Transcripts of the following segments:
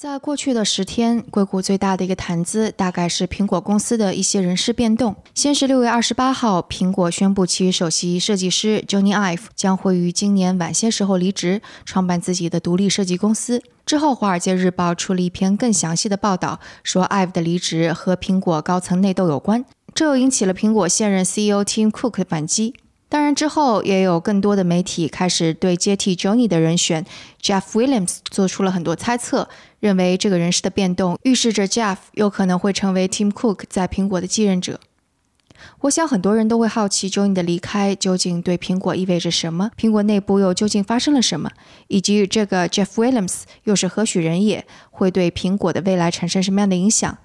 在过去的十天，硅谷最大的一个谈资大概是苹果公司的一些人事变动。先是六月二十八号，苹果宣布其首席设计师 Johnny Ive 将会于今年晚些时候离职，创办自己的独立设计公司。之后，《华尔街日报》出了一篇更详细的报道，说 Ive 的离职和苹果高层内斗有关，这又引起了苹果现任 CEO Tim Cook 的反击。当然，之后也有更多的媒体开始对接替 Johnny 的人选 Jeff Williams 做出了很多猜测，认为这个人事的变动预示着 Jeff 有可能会成为 Tim Cook 在苹果的继任者。我想很多人都会好奇，Johnny 的离开究竟对苹果意味着什么？苹果内部又究竟发生了什么？以及这个 Jeff Williams 又是何许人也？会对苹果的未来产生什么样的影响？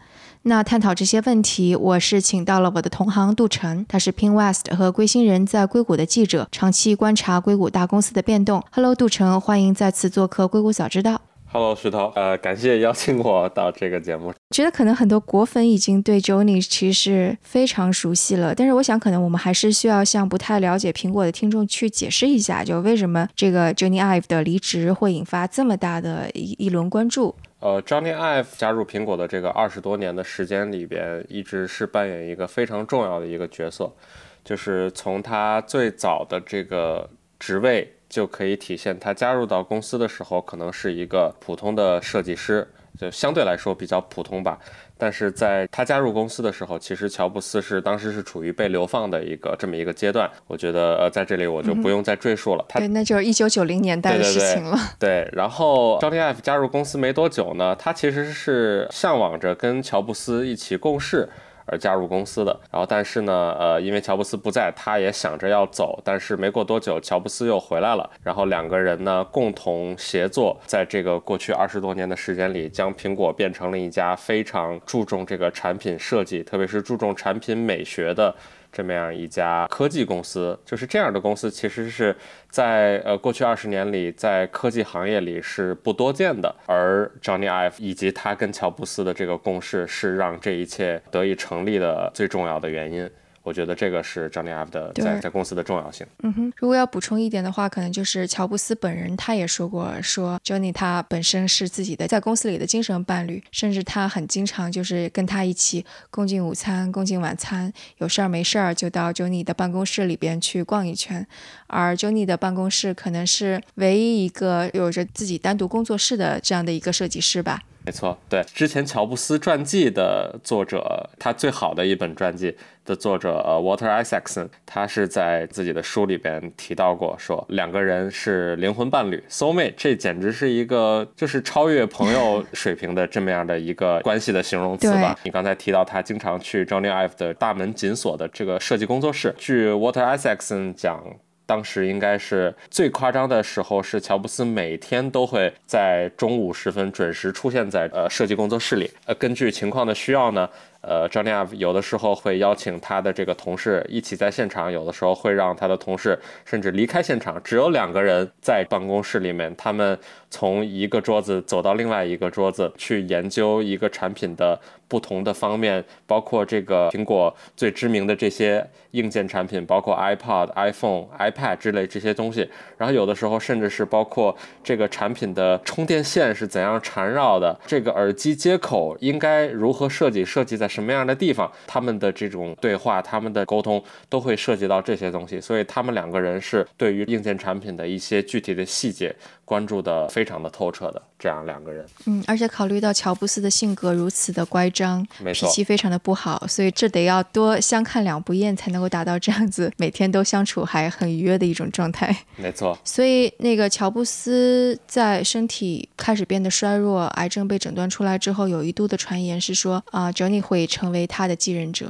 那探讨这些问题，我是请到了我的同行杜晨，他是 Pin West 和归心人在硅谷的记者，长期观察硅谷大公司的变动。Hello，杜晨，欢迎再次做客硅谷早知道。Hello，石头，呃，感谢邀请我到这个节目。觉得可能很多果粉已经对 Johnny 其实非常熟悉了，但是我想可能我们还是需要向不太了解苹果的听众去解释一下，就为什么这个 Johnny Ive 的离职会引发这么大的一一轮关注。呃，Johnny Ive 加入苹果的这个二十多年的时间里边，一直是扮演一个非常重要的一个角色，就是从他最早的这个职位就可以体现，他加入到公司的时候可能是一个普通的设计师，就相对来说比较普通吧。但是在他加入公司的时候，其实乔布斯是当时是处于被流放的一个这么一个阶段。我觉得呃，在这里我就不用再赘述了。对，那就是一九九零年代的事情了。对，然后 Johnny Ive 加入公司没多久呢，他其实是向往着跟乔布斯一起共事。而加入公司的，然后但是呢，呃，因为乔布斯不在，他也想着要走，但是没过多久，乔布斯又回来了，然后两个人呢共同协作，在这个过去二十多年的时间里，将苹果变成了一家非常注重这个产品设计，特别是注重产品美学的。这么样一家科技公司，就是这样的公司，其实是在呃过去二十年里，在科技行业里是不多见的。而 Johnny Ive 以及他跟乔布斯的这个共识，是让这一切得以成立的最重要的原因。我觉得这个是 Johnny Ive 的在在公司的重要性。嗯哼，如果要补充一点的话，可能就是乔布斯本人他也说过，说 Johnny 他本身是自己的在公司里的精神伴侣，甚至他很经常就是跟他一起共进午餐、共进晚餐，有事儿没事儿就到 Johnny 的办公室里边去逛一圈。而 Johnny 的办公室可能是唯一一个有着自己单独工作室的这样的一个设计师吧。没错，对，之前乔布斯传记的作者，他最好的一本传记的作者，呃，Walter Isaacson，他是在自己的书里边提到过，说两个人是灵魂伴侣，soul mate，这简直是一个就是超越朋友水平的这么样的一个关系的形容词吧。你刚才提到他经常去 Johnny Ive 的大门紧锁的这个设计工作室，据 Walter Isaacson 讲。当时应该是最夸张的时候，是乔布斯每天都会在中午时分准时出现在呃设计工作室里。呃，根据情况的需要呢。呃，Johnny Ive 有的时候会邀请他的这个同事一起在现场，有的时候会让他的同事甚至离开现场，只有两个人在办公室里面。他们从一个桌子走到另外一个桌子，去研究一个产品的不同的方面，包括这个苹果最知名的这些硬件产品，包括 iPod、iPhone、iPad 之类这些东西。然后有的时候甚至是包括这个产品的充电线是怎样缠绕的，这个耳机接口应该如何设计，设计在。什么样的地方，他们的这种对话，他们的沟通都会涉及到这些东西，所以他们两个人是对于硬件产品的一些具体的细节关注的非常的透彻的。这样两个人，嗯，而且考虑到乔布斯的性格如此的乖张，脾气非常的不好，所以这得要多相看两不厌才能够达到这样子每天都相处还很愉悦的一种状态。没错，所以那个乔布斯在身体开始变得衰弱，癌症被诊断出来之后，有一度的传言是说啊，Johnny 会。成为他的继任者，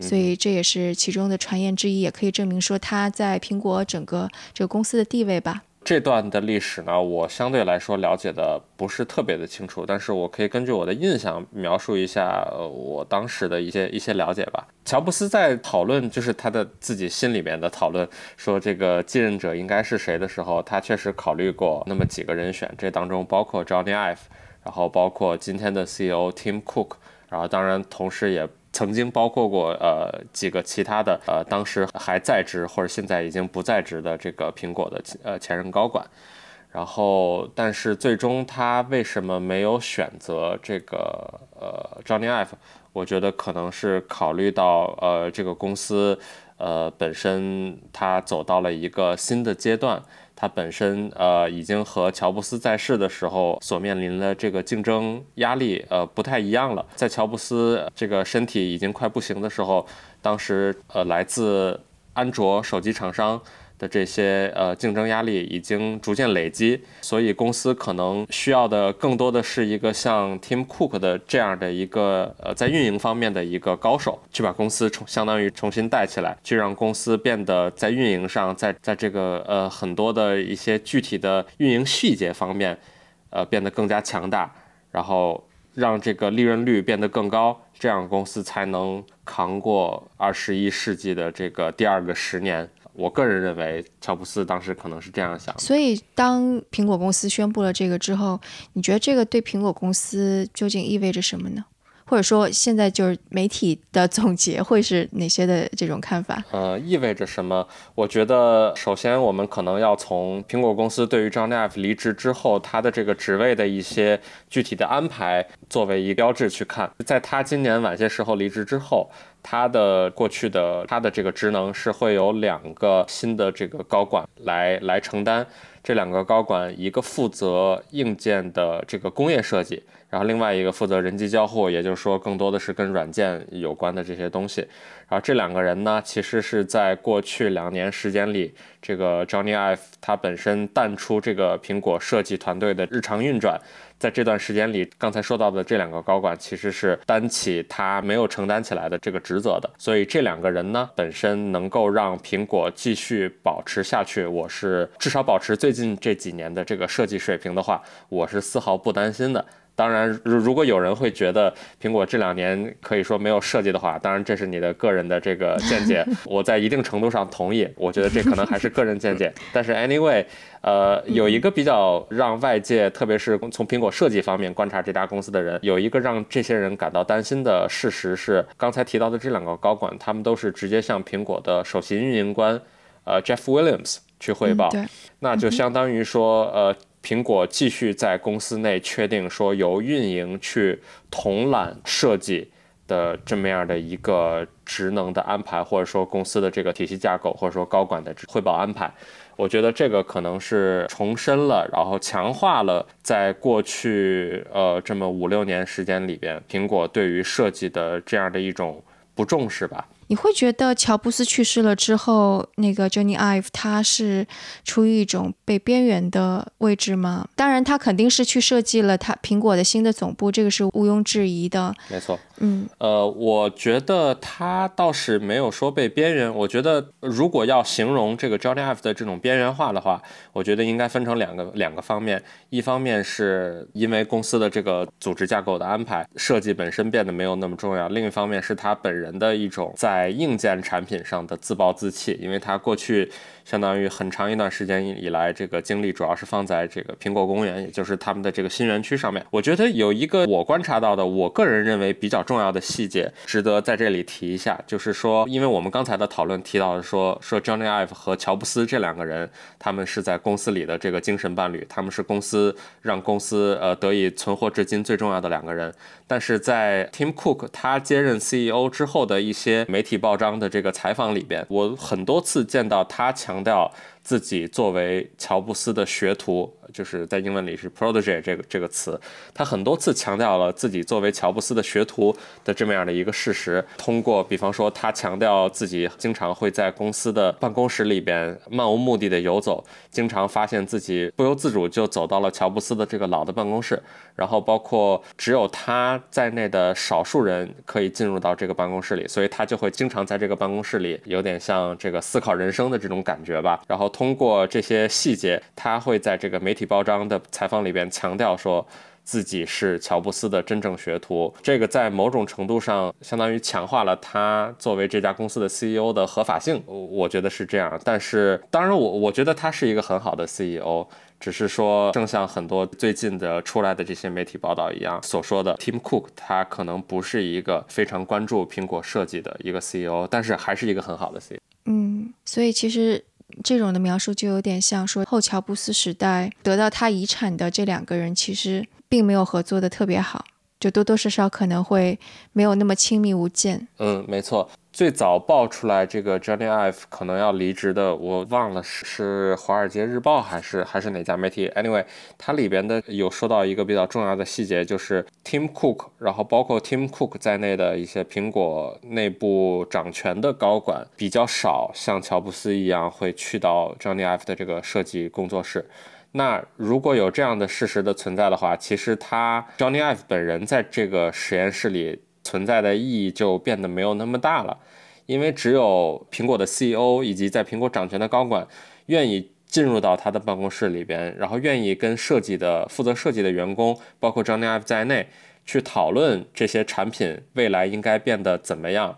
所以这也是其中的传言之一，也可以证明说他在苹果整个这个公司的地位吧。这段的历史呢，我相对来说了解的不是特别的清楚，但是我可以根据我的印象描述一下我当时的一些一些了解吧。乔布斯在讨论，就是他的自己心里面的讨论，说这个继任者应该是谁的时候，他确实考虑过那么几个人选，这当中包括 Johnny Ive，然后包括今天的 CEO Tim Cook，然后当然同时也。曾经包括过呃几个其他的呃当时还在职或者现在已经不在职的这个苹果的呃前任高管，然后但是最终他为什么没有选择这个呃 Johnny Ive？我觉得可能是考虑到呃这个公司呃本身它走到了一个新的阶段。它本身呃已经和乔布斯在世的时候所面临的这个竞争压力呃不太一样了。在乔布斯这个身体已经快不行的时候，当时呃来自安卓手机厂商。这些呃竞争压力已经逐渐累积，所以公司可能需要的更多的是一个像 Tim Cook 的这样的一个呃在运营方面的一个高手，去把公司重相当于重新带起来，去让公司变得在运营上，在在这个呃很多的一些具体的运营细节方面，呃变得更加强大，然后让这个利润率变得更高，这样公司才能扛过二十一世纪的这个第二个十年。我个人认为，乔布斯当时可能是这样想。所以，当苹果公司宣布了这个之后，你觉得这个对苹果公司究竟意味着什么呢？或者说，现在就是媒体的总结会是哪些的这种看法？呃，意味着什么？我觉得，首先我们可能要从苹果公司对于 John Ive 离职之后他的这个职位的一些具体的安排作为一个标志去看。在他今年晚些时候离职之后。他的过去的他的这个职能是会有两个新的这个高管来来承担，这两个高管一个负责硬件的这个工业设计，然后另外一个负责人机交互，也就是说更多的是跟软件有关的这些东西。然后这两个人呢，其实是在过去两年时间里，这个 Johnny Ive 他本身淡出这个苹果设计团队的日常运转。在这段时间里，刚才说到的这两个高管其实是担起他没有承担起来的这个职责的，所以这两个人呢，本身能够让苹果继续保持下去，我是至少保持最近这几年的这个设计水平的话，我是丝毫不担心的。当然，如如果有人会觉得苹果这两年可以说没有设计的话，当然这是你的个人的这个见解，我在一定程度上同意。我觉得这可能还是个人见解。但是 anyway，呃，有一个比较让外界，特别是从苹果设计方面观察这家公司的人，有一个让这些人感到担心的事实是，刚才提到的这两个高管，他们都是直接向苹果的首席运营官，呃，Jeff Williams 去汇报，那就相当于说，呃。苹果继续在公司内确定说由运营去统揽设计的这么样的一个职能的安排，或者说公司的这个体系架构，或者说高管的汇报安排。我觉得这个可能是重申了，然后强化了在过去呃这么五六年时间里边，苹果对于设计的这样的一种不重视吧。你会觉得乔布斯去世了之后，那个 Johnny Ive 他是处于一种被边缘的位置吗？当然，他肯定是去设计了他苹果的新的总部，这个是毋庸置疑的。没错。嗯，呃，我觉得他倒是没有说被边缘。我觉得如果要形容这个 Johnny Ive 的这种边缘化的话，我觉得应该分成两个两个方面。一方面是因为公司的这个组织架构的安排，设计本身变得没有那么重要；另一方面是他本人的一种在硬件产品上的自暴自弃，因为他过去。相当于很长一段时间以来，这个精力主要是放在这个苹果公园，也就是他们的这个新园区上面。我觉得有一个我观察到的，我个人认为比较重要的细节，值得在这里提一下，就是说，因为我们刚才的讨论提到说，说 Johnny Ive 和乔布斯这两个人，他们是在公司里的这个精神伴侣，他们是公司让公司呃得以存活至今最重要的两个人。但是在 Tim Cook 他接任 CEO 之后的一些媒体报章的这个采访里边，我很多次见到他强调自己作为乔布斯的学徒，就是在英文里是 protege 这个这个词，他很多次强调了自己作为乔布斯的学徒的这么样的一个事实。通过比方说，他强调自己经常会在公司的办公室里边漫无目的的游走，经常发现自己不由自主就走到了乔布斯的这个老的办公室，然后包括只有他在内的少数人可以进入到这个办公室里，所以他就会经常在这个办公室里，有点像这个思考人生的这种感觉吧。然后通过这些细节，他会在这个媒体包装的采访里边强调说。自己是乔布斯的真正学徒，这个在某种程度上相当于强化了他作为这家公司的 CEO 的合法性，我觉得是这样。但是，当然我我觉得他是一个很好的 CEO，只是说正像很多最近的出来的这些媒体报道一样所说的，Tim Cook 他可能不是一个非常关注苹果设计的一个 CEO，但是还是一个很好的 CEO。嗯，所以其实。这种的描述就有点像说后乔布斯时代得到他遗产的这两个人，其实并没有合作的特别好，就多多少少可能会没有那么亲密无间。嗯，没错。最早爆出来这个 Johnny Ive 可能要离职的，我忘了是是《华尔街日报》还是还是哪家媒体。Anyway，它里边的有说到一个比较重要的细节，就是 Tim Cook，然后包括 Tim Cook 在内的一些苹果内部掌权的高管比较少，像乔布斯一样会去到 Johnny Ive 的这个设计工作室。那如果有这样的事实的存在的话，其实他 Johnny Ive 本人在这个实验室里。存在的意义就变得没有那么大了，因为只有苹果的 CEO 以及在苹果掌权的高管愿意进入到他的办公室里边，然后愿意跟设计的负责设计的员工，包括 Johnny Ive 在内，去讨论这些产品未来应该变得怎么样。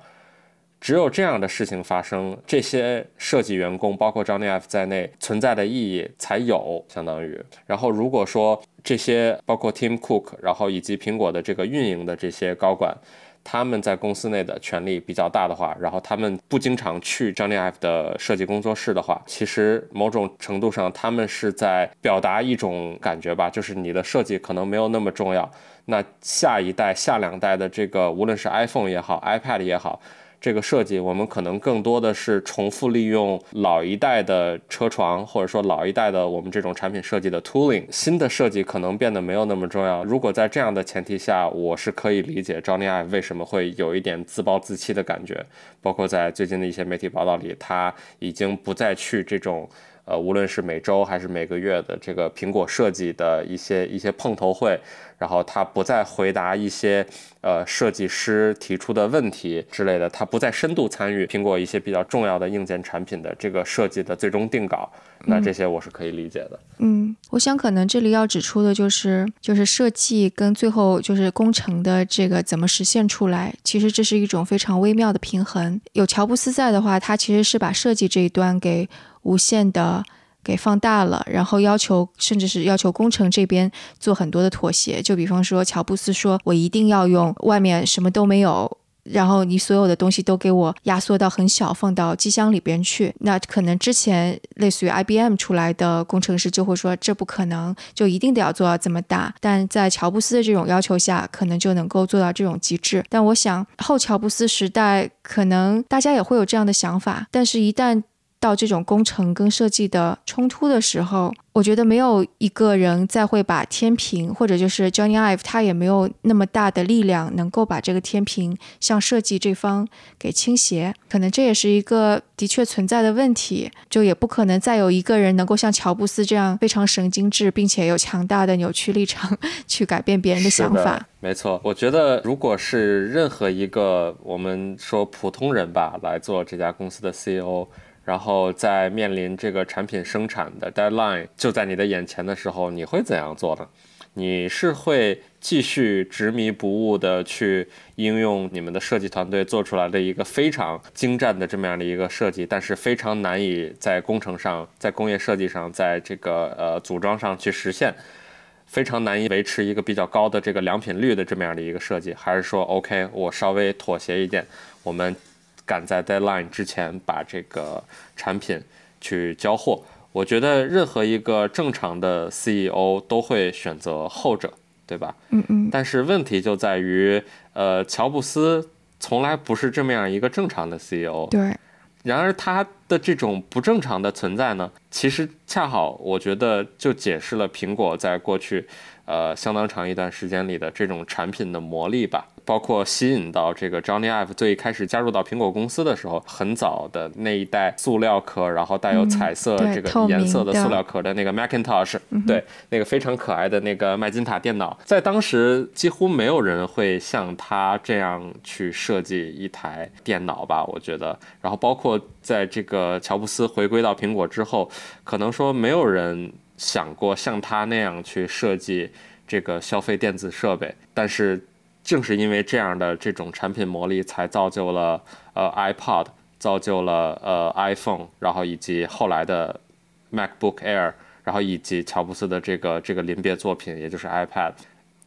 只有这样的事情发生，这些设计员工，包括 Johnny Ive 在内存在的意义才有，相当于。然后如果说这些包括 Tim Cook，然后以及苹果的这个运营的这些高管，他们在公司内的权力比较大的话，然后他们不经常去 Johnny Ive 的设计工作室的话，其实某种程度上他们是在表达一种感觉吧，就是你的设计可能没有那么重要。那下一代、下两代的这个，无论是 iPhone 也好，iPad 也好。这个设计，我们可能更多的是重复利用老一代的车床，或者说老一代的我们这种产品设计的 tooling。新的设计可能变得没有那么重要。如果在这样的前提下，我是可以理解 Johnny Ive 为什么会有一点自暴自弃的感觉。包括在最近的一些媒体报道里，他已经不再去这种。呃，无论是每周还是每个月的这个苹果设计的一些一些碰头会，然后他不再回答一些呃设计师提出的问题之类的，他不再深度参与苹果一些比较重要的硬件产品的这个设计的最终定稿，那这些我是可以理解的。嗯，我想可能这里要指出的就是，就是设计跟最后就是工程的这个怎么实现出来，其实这是一种非常微妙的平衡。有乔布斯在的话，他其实是把设计这一端给。无限的给放大了，然后要求甚至是要求工程这边做很多的妥协。就比方说，乔布斯说：“我一定要用外面什么都没有，然后你所有的东西都给我压缩到很小，放到机箱里边去。”那可能之前类似于 IBM 出来的工程师就会说：“这不可能，就一定得要做到这么大。”但在乔布斯的这种要求下，可能就能够做到这种极致。但我想后乔布斯时代，可能大家也会有这样的想法，但是一旦到这种工程跟设计的冲突的时候，我觉得没有一个人再会把天平，或者就是 Johnny Ive，他也没有那么大的力量能够把这个天平向设计这方给倾斜。可能这也是一个的确存在的问题，就也不可能再有一个人能够像乔布斯这样非常神经质，并且有强大的扭曲立场 去改变别人的想法。没错，我觉得如果是任何一个我们说普通人吧来做这家公司的 CEO。然后在面临这个产品生产的 deadline 就在你的眼前的时候，你会怎样做呢？你是会继续执迷不悟的去应用你们的设计团队做出来的一个非常精湛的这么样的一个设计，但是非常难以在工程上、在工业设计上、在这个呃组装上去实现，非常难以维持一个比较高的这个良品率的这么样的一个设计，还是说 OK，我稍微妥协一点，我们。赶在 deadline 之前把这个产品去交货，我觉得任何一个正常的 CEO 都会选择后者，对吧？嗯嗯。但是问题就在于，呃，乔布斯从来不是这么样一个正常的 CEO。对。然而他的这种不正常的存在呢，其实恰好我觉得就解释了苹果在过去，呃，相当长一段时间里的这种产品的魔力吧。包括吸引到这个 Johnny Ive 最开始加入到苹果公司的时候，很早的那一代塑料壳，然后带有彩色这个颜色的塑料壳的那个 Macintosh，对，那个非常可爱的那个麦金塔电脑，在当时几乎没有人会像他这样去设计一台电脑吧？我觉得。然后包括在这个乔布斯回归到苹果之后，可能说没有人想过像他那样去设计这个消费电子设备，但是。正是因为这样的这种产品魔力，才造就了呃 iPod，造就了呃 iPhone，然后以及后来的 MacBook Air，然后以及乔布斯的这个这个临别作品，也就是 iPad。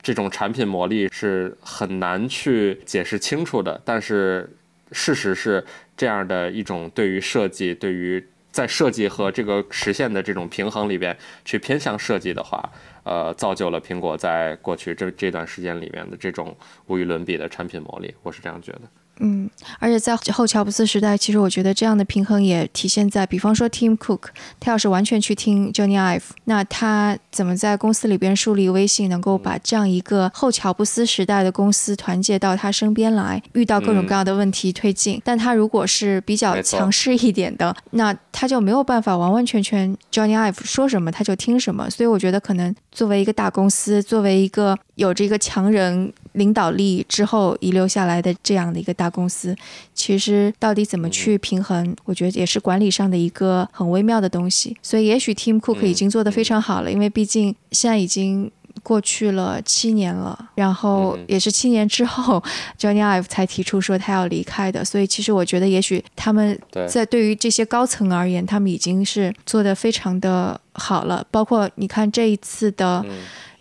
这种产品魔力是很难去解释清楚的，但是事实是这样的一种对于设计，对于在设计和这个实现的这种平衡里边去偏向设计的话。呃，造就了苹果在过去这这段时间里面的这种无与伦比的产品魔力，我是这样觉得。嗯，而且在后乔布斯时代，其实我觉得这样的平衡也体现在，比方说 Tim Cook，他要是完全去听 Johnny Ive，那他怎么在公司里边树立威信，能够把这样一个后乔布斯时代的公司团结到他身边来，遇到各种各样的问题推进。但他如果是比较强势一点的，那他就没有办法完完全全 Johnny Ive 说什么他就听什么。所以我觉得可能作为一个大公司，作为一个有着一个强人。领导力之后遗留下来的这样的一个大公司，其实到底怎么去平衡，我觉得也是管理上的一个很微妙的东西。所以也许 Tim Cook 已经做得非常好了，因为毕竟现在已经过去了七年了，然后也是七年之后，Johnny Ive 才提出说他要离开的。所以其实我觉得，也许他们在对于这些高层而言，他们已经是做得非常的好了。包括你看这一次的。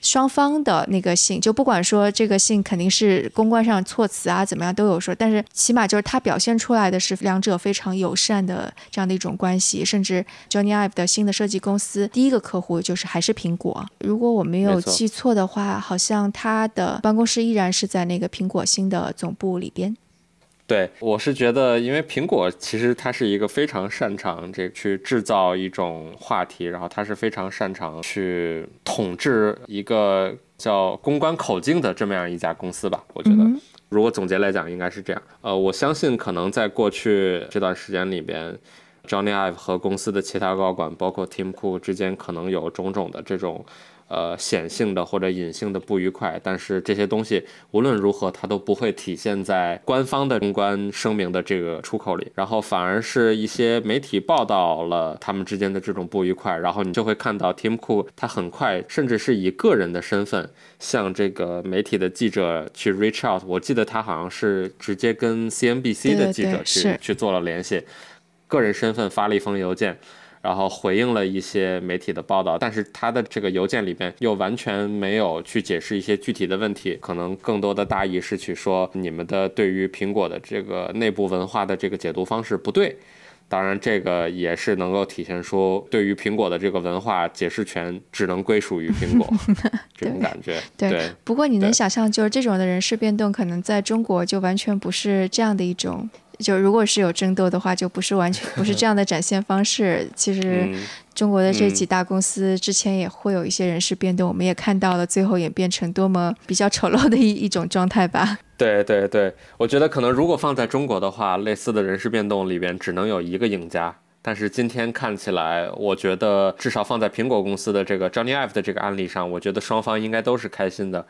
双方的那个信，就不管说这个信肯定是公关上措辞啊怎么样都有说，但是起码就是他表现出来的是两者非常友善的这样的一种关系，甚至 Johnny Ive 的新的设计公司第一个客户就是还是苹果。如果我没有记错的话，好像他的办公室依然是在那个苹果新的总部里边。对，我是觉得，因为苹果其实它是一个非常擅长这去制造一种话题，然后它是非常擅长去统治一个叫公关口径的这么样一家公司吧。我觉得，如果总结来讲，应该是这样。呃，我相信可能在过去这段时间里边，Johnny Ive 和公司的其他高管，包括 Tim Cook 之间，可能有种种的这种。呃，显性的或者隐性的不愉快，但是这些东西无论如何，它都不会体现在官方的公关声明的这个出口里，然后反而是一些媒体报道了他们之间的这种不愉快，然后你就会看到 Tim Cook 他很快，甚至是以个人的身份向这个媒体的记者去 reach out，我记得他好像是直接跟 CNBC 的记者去去做了联系，个人身份发了一封邮件。然后回应了一些媒体的报道，但是他的这个邮件里边又完全没有去解释一些具体的问题，可能更多的大意是去说你们的对于苹果的这个内部文化的这个解读方式不对。当然，这个也是能够体现出对于苹果的这个文化解释权只能归属于苹果 这种感觉。对，不过你能想象，就是这种的人事变动，可能在中国就完全不是这样的一种。就如果是有争斗的话，就不是完全不是这样的展现方式。其实中国的这几大公司之前也会有一些人事变动，我们也看到了，最后演变成多么比较丑陋的一一种状态吧。对对对，我觉得可能如果放在中国的话，类似的人事变动里边只能有一个赢家。但是今天看起来，我觉得至少放在苹果公司的这个 Johnny Ive 的这个案例上，我觉得双方应该都是开心的。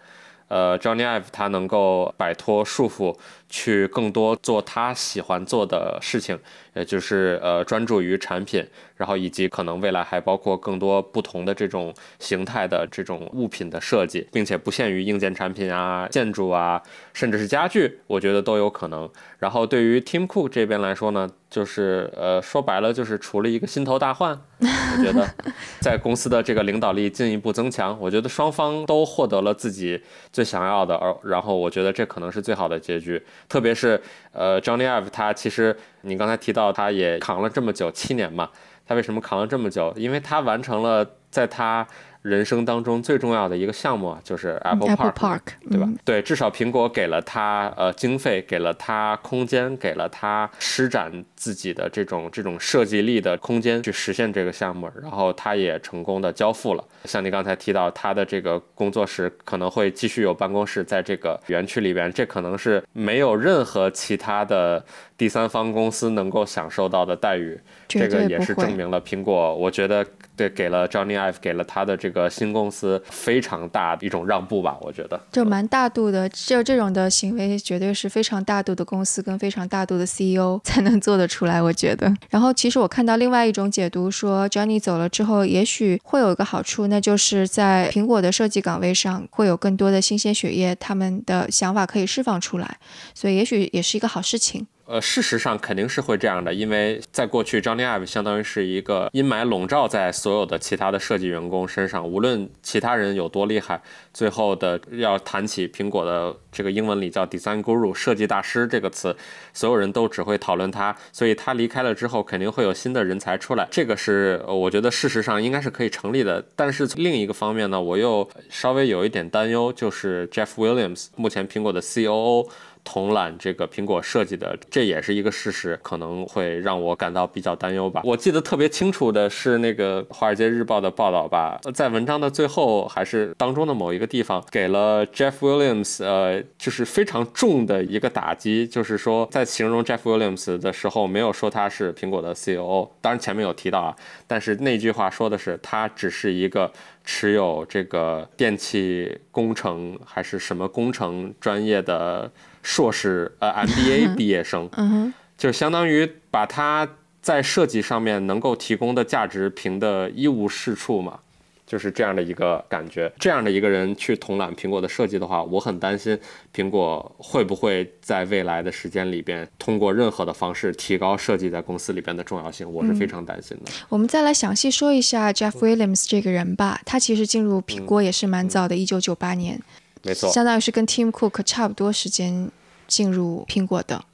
呃，Johnny Ive 他能够摆脱束缚，去更多做他喜欢做的事情，也就是呃专注于产品，然后以及可能未来还包括更多不同的这种形态的这种物品的设计，并且不限于硬件产品啊、建筑啊，甚至是家具，我觉得都有可能。然后对于 Tim Cook 这边来说呢？就是呃，说白了就是除了一个心头大患，我觉得 在公司的这个领导力进一步增强，我觉得双方都获得了自己最想要的，而然后我觉得这可能是最好的结局。特别是呃，Johnny Ive 他其实你刚才提到他也扛了这么久七年嘛，他为什么扛了这么久？因为他完成了在他人生当中最重要的一个项目啊，就是 Apple Apple Park，Park，对吧？嗯对，至少苹果给了他呃经费，给了他空间，给了他施展自己的这种这种设计力的空间去实现这个项目，然后他也成功的交付了。像你刚才提到，他的这个工作室可能会继续有办公室在这个园区里边，这可能是没有任何其他的第三方公司能够享受到的待遇。这个也是证明了苹果，我觉得对给了 Johnny Ive 给了他的这个新公司非常大的一种让步吧，我觉得。就蛮大度的，就这种的行为，绝对是非常大度的公司跟非常大度的 CEO 才能做得出来，我觉得。然后，其实我看到另外一种解读说，Johnny 走了之后，也许会有一个好处，那就是在苹果的设计岗位上会有更多的新鲜血液，他们的想法可以释放出来，所以也许也是一个好事情。呃，事实上肯定是会这样的，因为在过去，Johnny Ive 相当于是一个阴霾笼罩在所有的其他的设计员工身上，无论其他人有多厉害，最后的要谈起苹果的这个英文里叫 Design Guru 设计大师这个词，所有人都只会讨论他，所以他离开了之后，肯定会有新的人才出来，这个是我觉得事实上应该是可以成立的。但是另一个方面呢，我又稍微有一点担忧，就是 Jeff Williams 目前苹果的 COO。统揽这个苹果设计的，这也是一个事实，可能会让我感到比较担忧吧。我记得特别清楚的是那个《华尔街日报》的报道吧，在文章的最后还是当中的某一个地方，给了 Jeff Williams 呃，就是非常重的一个打击，就是说在形容 Jeff Williams 的时候，没有说他是苹果的 CEO，当然前面有提到啊，但是那句话说的是他只是一个。持有这个电气工程还是什么工程专业的硕士呃 MBA 毕业生，嗯哼，就相当于把他在设计上面能够提供的价值评的一无是处嘛。就是这样的一个感觉，这样的一个人去统揽苹果的设计的话，我很担心苹果会不会在未来的时间里边通过任何的方式提高设计在公司里边的重要性，我是非常担心的。我们再来详细说一下 Jeff Williams 这个人吧。他其实进入苹果也是蛮早的，一九九八年，没错，相当于是跟 Tim Cook 差不多时间进入苹果的。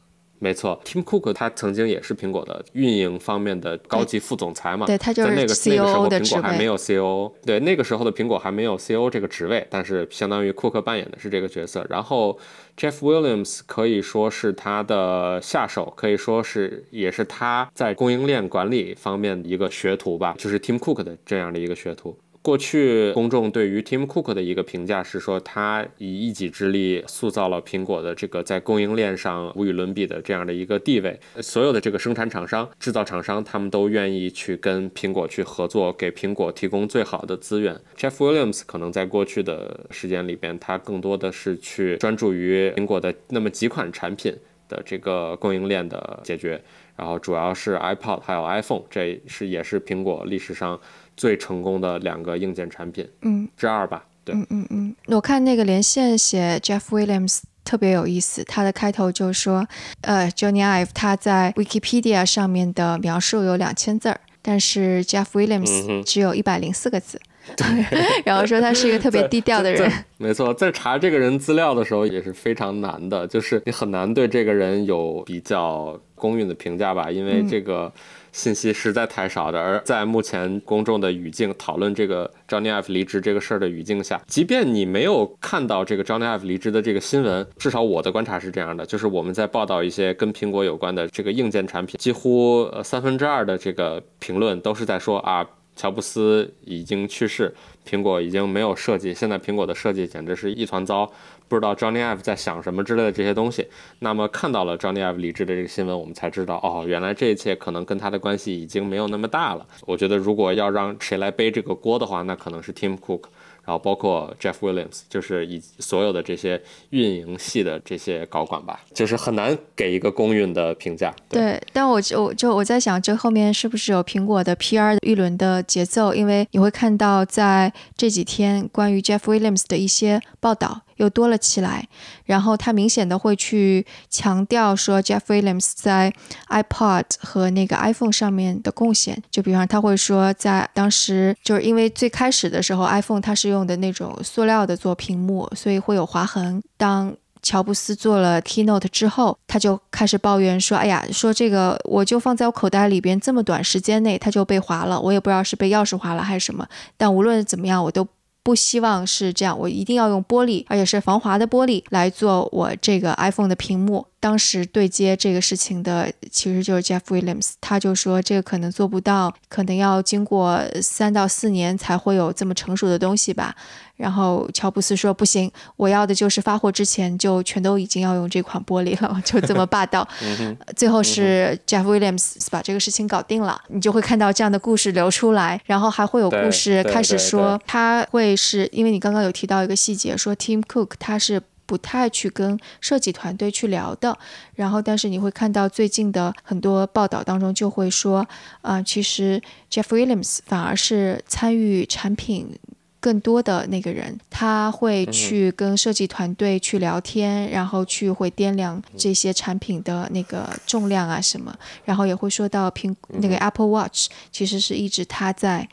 没错，Tim Cook 他曾经也是苹果的运营方面的高级副总裁嘛，对他就是在那个那个时候苹果还没有 CEO，对那个时候的苹果还没有 CEO 这个职位，但是相当于库克扮演的是这个角色。然后 Jeff Williams 可以说是他的下手，可以说是也是他在供应链管理方面的一个学徒吧，就是 Tim Cook 的这样的一个学徒。过去公众对于 Tim Cook 的一个评价是说，他以一己之力塑造了苹果的这个在供应链上无与伦比的这样的一个地位。所有的这个生产厂商、制造厂商，他们都愿意去跟苹果去合作，给苹果提供最好的资源。Jeff Williams 可能在过去的时间里边，他更多的是去专注于苹果的那么几款产品的这个供应链的解决，然后主要是 iPod 还有 iPhone，这是也是苹果历史上。最成功的两个硬件产品，嗯，之二吧，对，嗯嗯嗯。我看那个连线写 Jeff Williams 特别有意思，他的开头就说，呃，Johnny Ive 他在 Wikipedia 上面的描述有两千字儿，但是 Jeff Williams 只有一百零四个字。对，然后说他是一个特别低调的人。没错，在查这个人资料的时候也是非常难的，就是你很难对这个人有比较公允的评价吧，因为这个。信息实在太少的，而在目前公众的语境讨论这个 Johnny Ive 离职这个事儿的语境下，即便你没有看到这个 Johnny Ive 离职的这个新闻，至少我的观察是这样的，就是我们在报道一些跟苹果有关的这个硬件产品，几乎呃三分之二的这个评论都是在说啊，乔布斯已经去世，苹果已经没有设计，现在苹果的设计简直是一团糟。不知道 Johnny Ive 在想什么之类的这些东西，那么看到了 Johnny Ive 离职的这个新闻，我们才知道哦，原来这一切可能跟他的关系已经没有那么大了。我觉得如果要让谁来背这个锅的话，那可能是 Tim Cook。然后包括 Jeff Williams，就是以所有的这些运营系的这些高管吧，就是很难给一个公允的评价。对，但我就我就我在想，这后面是不是有苹果的 PR 一轮的节奏？因为你会看到在这几天关于 Jeff Williams 的一些报道又多了起来，然后他明显的会去强调说 Jeff Williams 在 iPod 和那个 iPhone 上面的贡献，就比方他会说，在当时就是因为最开始的时候，iPhone 它是用的那种塑料的做屏幕，所以会有划痕。当乔布斯做了 keynote 之后，他就开始抱怨说：“哎呀，说这个我就放在我口袋里边，这么短时间内它就被划了，我也不知道是被钥匙划了还是什么。但无论怎么样，我都。”不希望是这样，我一定要用玻璃，而且是防滑的玻璃来做我这个 iPhone 的屏幕。当时对接这个事情的其实就是 Jeff Williams，他就说这个可能做不到，可能要经过三到四年才会有这么成熟的东西吧。然后乔布斯说不行，我要的就是发货之前就全都已经要用这款玻璃了，就这么霸道。最后是 Jeff Williams 把这个事情搞定了，你就会看到这样的故事流出来，然后还会有故事开始说他会是因为你刚刚有提到一个细节，说 Tim Cook 他是不太去跟设计团队去聊的，然后但是你会看到最近的很多报道当中就会说，啊，其实 Jeff Williams 反而是参与产品。更多的那个人，他会去跟设计团队去聊天，然后去会掂量这些产品的那个重量啊什么，然后也会说到苹那个 Apple Watch，其实是一直他在。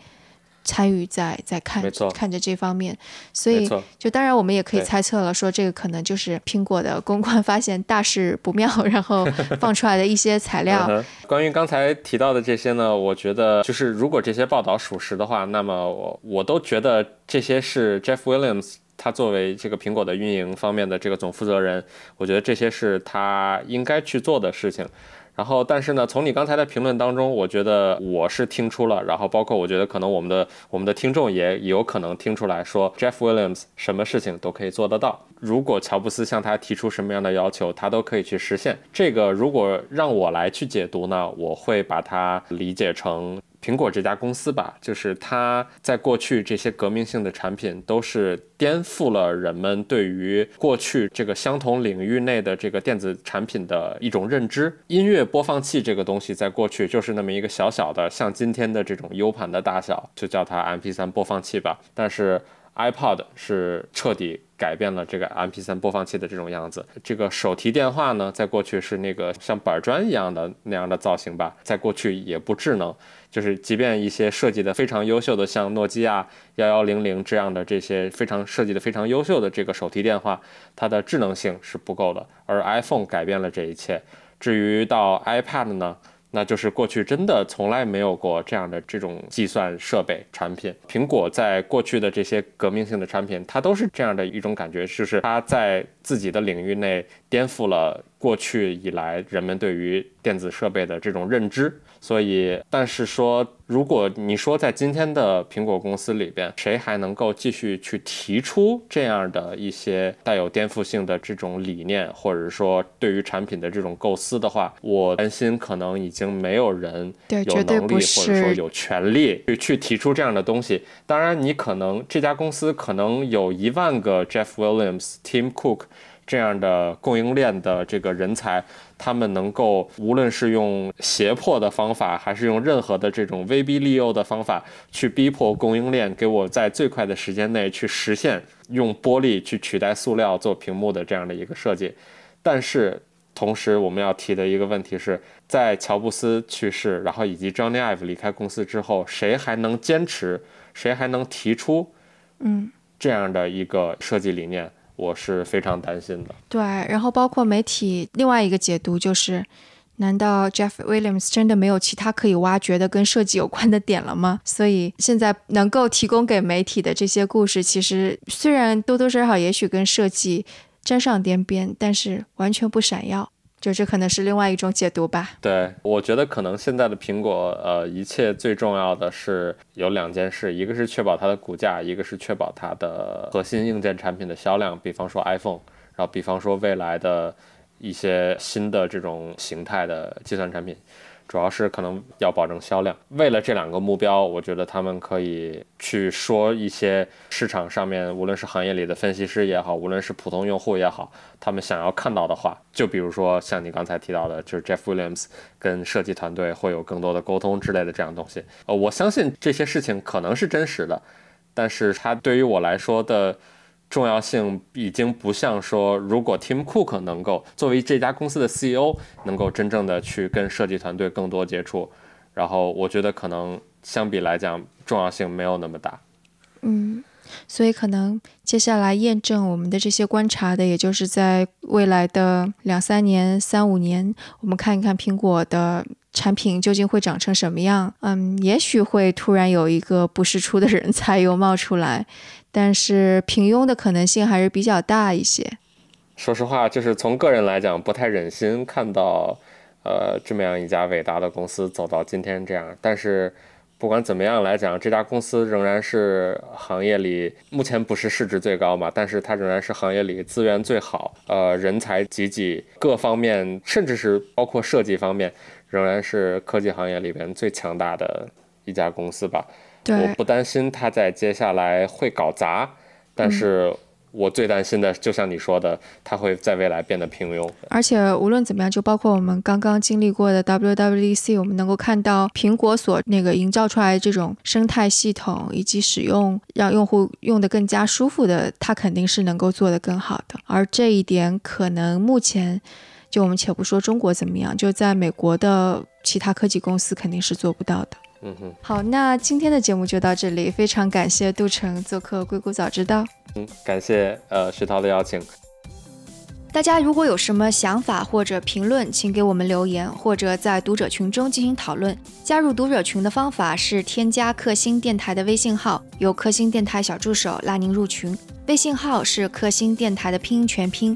参与在在看看着这方面，所以就当然我们也可以猜测了，说这个可能就是苹果的公关发现大事不妙，然后放出来的一些材料。关于刚才提到的这些呢，我觉得就是如果这些报道属实的话，那么我我都觉得这些是 Jeff Williams 他作为这个苹果的运营方面的这个总负责人，我觉得这些是他应该去做的事情。然后，但是呢，从你刚才的评论当中，我觉得我是听出了，然后包括我觉得可能我们的我们的听众也有可能听出来说，Jeff Williams 什么事情都可以做得到。如果乔布斯向他提出什么样的要求，他都可以去实现。这个如果让我来去解读呢，我会把它理解成。苹果这家公司吧，就是它在过去这些革命性的产品，都是颠覆了人们对于过去这个相同领域内的这个电子产品的一种认知。音乐播放器这个东西，在过去就是那么一个小小的，像今天的这种 U 盘的大小，就叫它 MP3 播放器吧。但是 iPod 是彻底改变了这个 MP3 播放器的这种样子。这个手提电话呢，在过去是那个像板砖一样的那样的造型吧，在过去也不智能。就是即便一些设计的非常优秀的，像诺基亚幺幺零零这样的这些非常设计的非常优秀的这个手提电话，它的智能性是不够的。而 iPhone 改变了这一切。至于到 iPad 呢？那就是过去真的从来没有过这样的这种计算设备产品。苹果在过去的这些革命性的产品，它都是这样的一种感觉，就是它在自己的领域内颠覆了过去以来人们对于电子设备的这种认知。所以，但是说，如果你说在今天的苹果公司里边，谁还能够继续去提出这样的一些带有颠覆性的这种理念，或者说对于产品的这种构思的话，我担心可能已经没有人有能力或者说有权利去去提出这样的东西。当然，你可能这家公司可能有一万个 Jeff Williams、Tim Cook。这样的供应链的这个人才，他们能够无论是用胁迫的方法，还是用任何的这种威逼利诱的方法，去逼迫供应链给我在最快的时间内去实现用玻璃去取代塑料做屏幕的这样的一个设计。但是，同时我们要提的一个问题是，在乔布斯去世，然后以及 Johnny Ive 离开公司之后，谁还能坚持？谁还能提出嗯这样的一个设计理念？我是非常担心的。对，然后包括媒体另外一个解读就是，难道 Jeff Williams 真的没有其他可以挖掘的跟设计有关的点了吗？所以现在能够提供给媒体的这些故事，其实虽然多多少少也许跟设计沾上点边，但是完全不闪耀。就这可能是另外一种解读吧。对，我觉得可能现在的苹果，呃，一切最重要的是有两件事，一个是确保它的股价，一个是确保它的核心硬件产品的销量，比方说 iPhone，然后比方说未来的一些新的这种形态的计算产品。主要是可能要保证销量，为了这两个目标，我觉得他们可以去说一些市场上面，无论是行业里的分析师也好，无论是普通用户也好，他们想要看到的话，就比如说像你刚才提到的，就是 Jeff Williams 跟设计团队会有更多的沟通之类的这样东西。呃，我相信这些事情可能是真实的，但是它对于我来说的。重要性已经不像说，如果 Tim Cook 能够作为这家公司的 CEO，能够真正的去跟设计团队更多接触，然后我觉得可能相比来讲重要性没有那么大。嗯，所以可能接下来验证我们的这些观察的，也就是在未来的两三年、三五年，我们看一看苹果的产品究竟会长成什么样。嗯，也许会突然有一个不世出的人才又冒出来，但是平庸的可能性还是比较大一些。说实话，就是从个人来讲，不太忍心看到。呃，这么样一家伟大的公司走到今天这样，但是不管怎么样来讲，这家公司仍然是行业里目前不是市值最高嘛，但是它仍然是行业里资源最好，呃，人才济济，各方面甚至是包括设计方面，仍然是科技行业里边最强大的一家公司吧。对，我不担心它在接下来会搞砸，但是。我最担心的，就像你说的，它会在未来变得平庸。而且无论怎么样，就包括我们刚刚经历过的 WWDC，我们能够看到苹果所那个营造出来这种生态系统，以及使用让用户用的更加舒服的，它肯定是能够做得更好的。而这一点，可能目前就我们且不说中国怎么样，就在美国的其他科技公司肯定是做不到的。嗯哼，好，那今天的节目就到这里，非常感谢杜成做客《硅谷早知道》。嗯，感谢呃石涛的邀请。大家如果有什么想法或者评论，请给我们留言，或者在读者群中进行讨论。加入读者群的方法是添加克星电台的微信号，由克星电台小助手拉您入群。微信号是克星电台的拼音全拼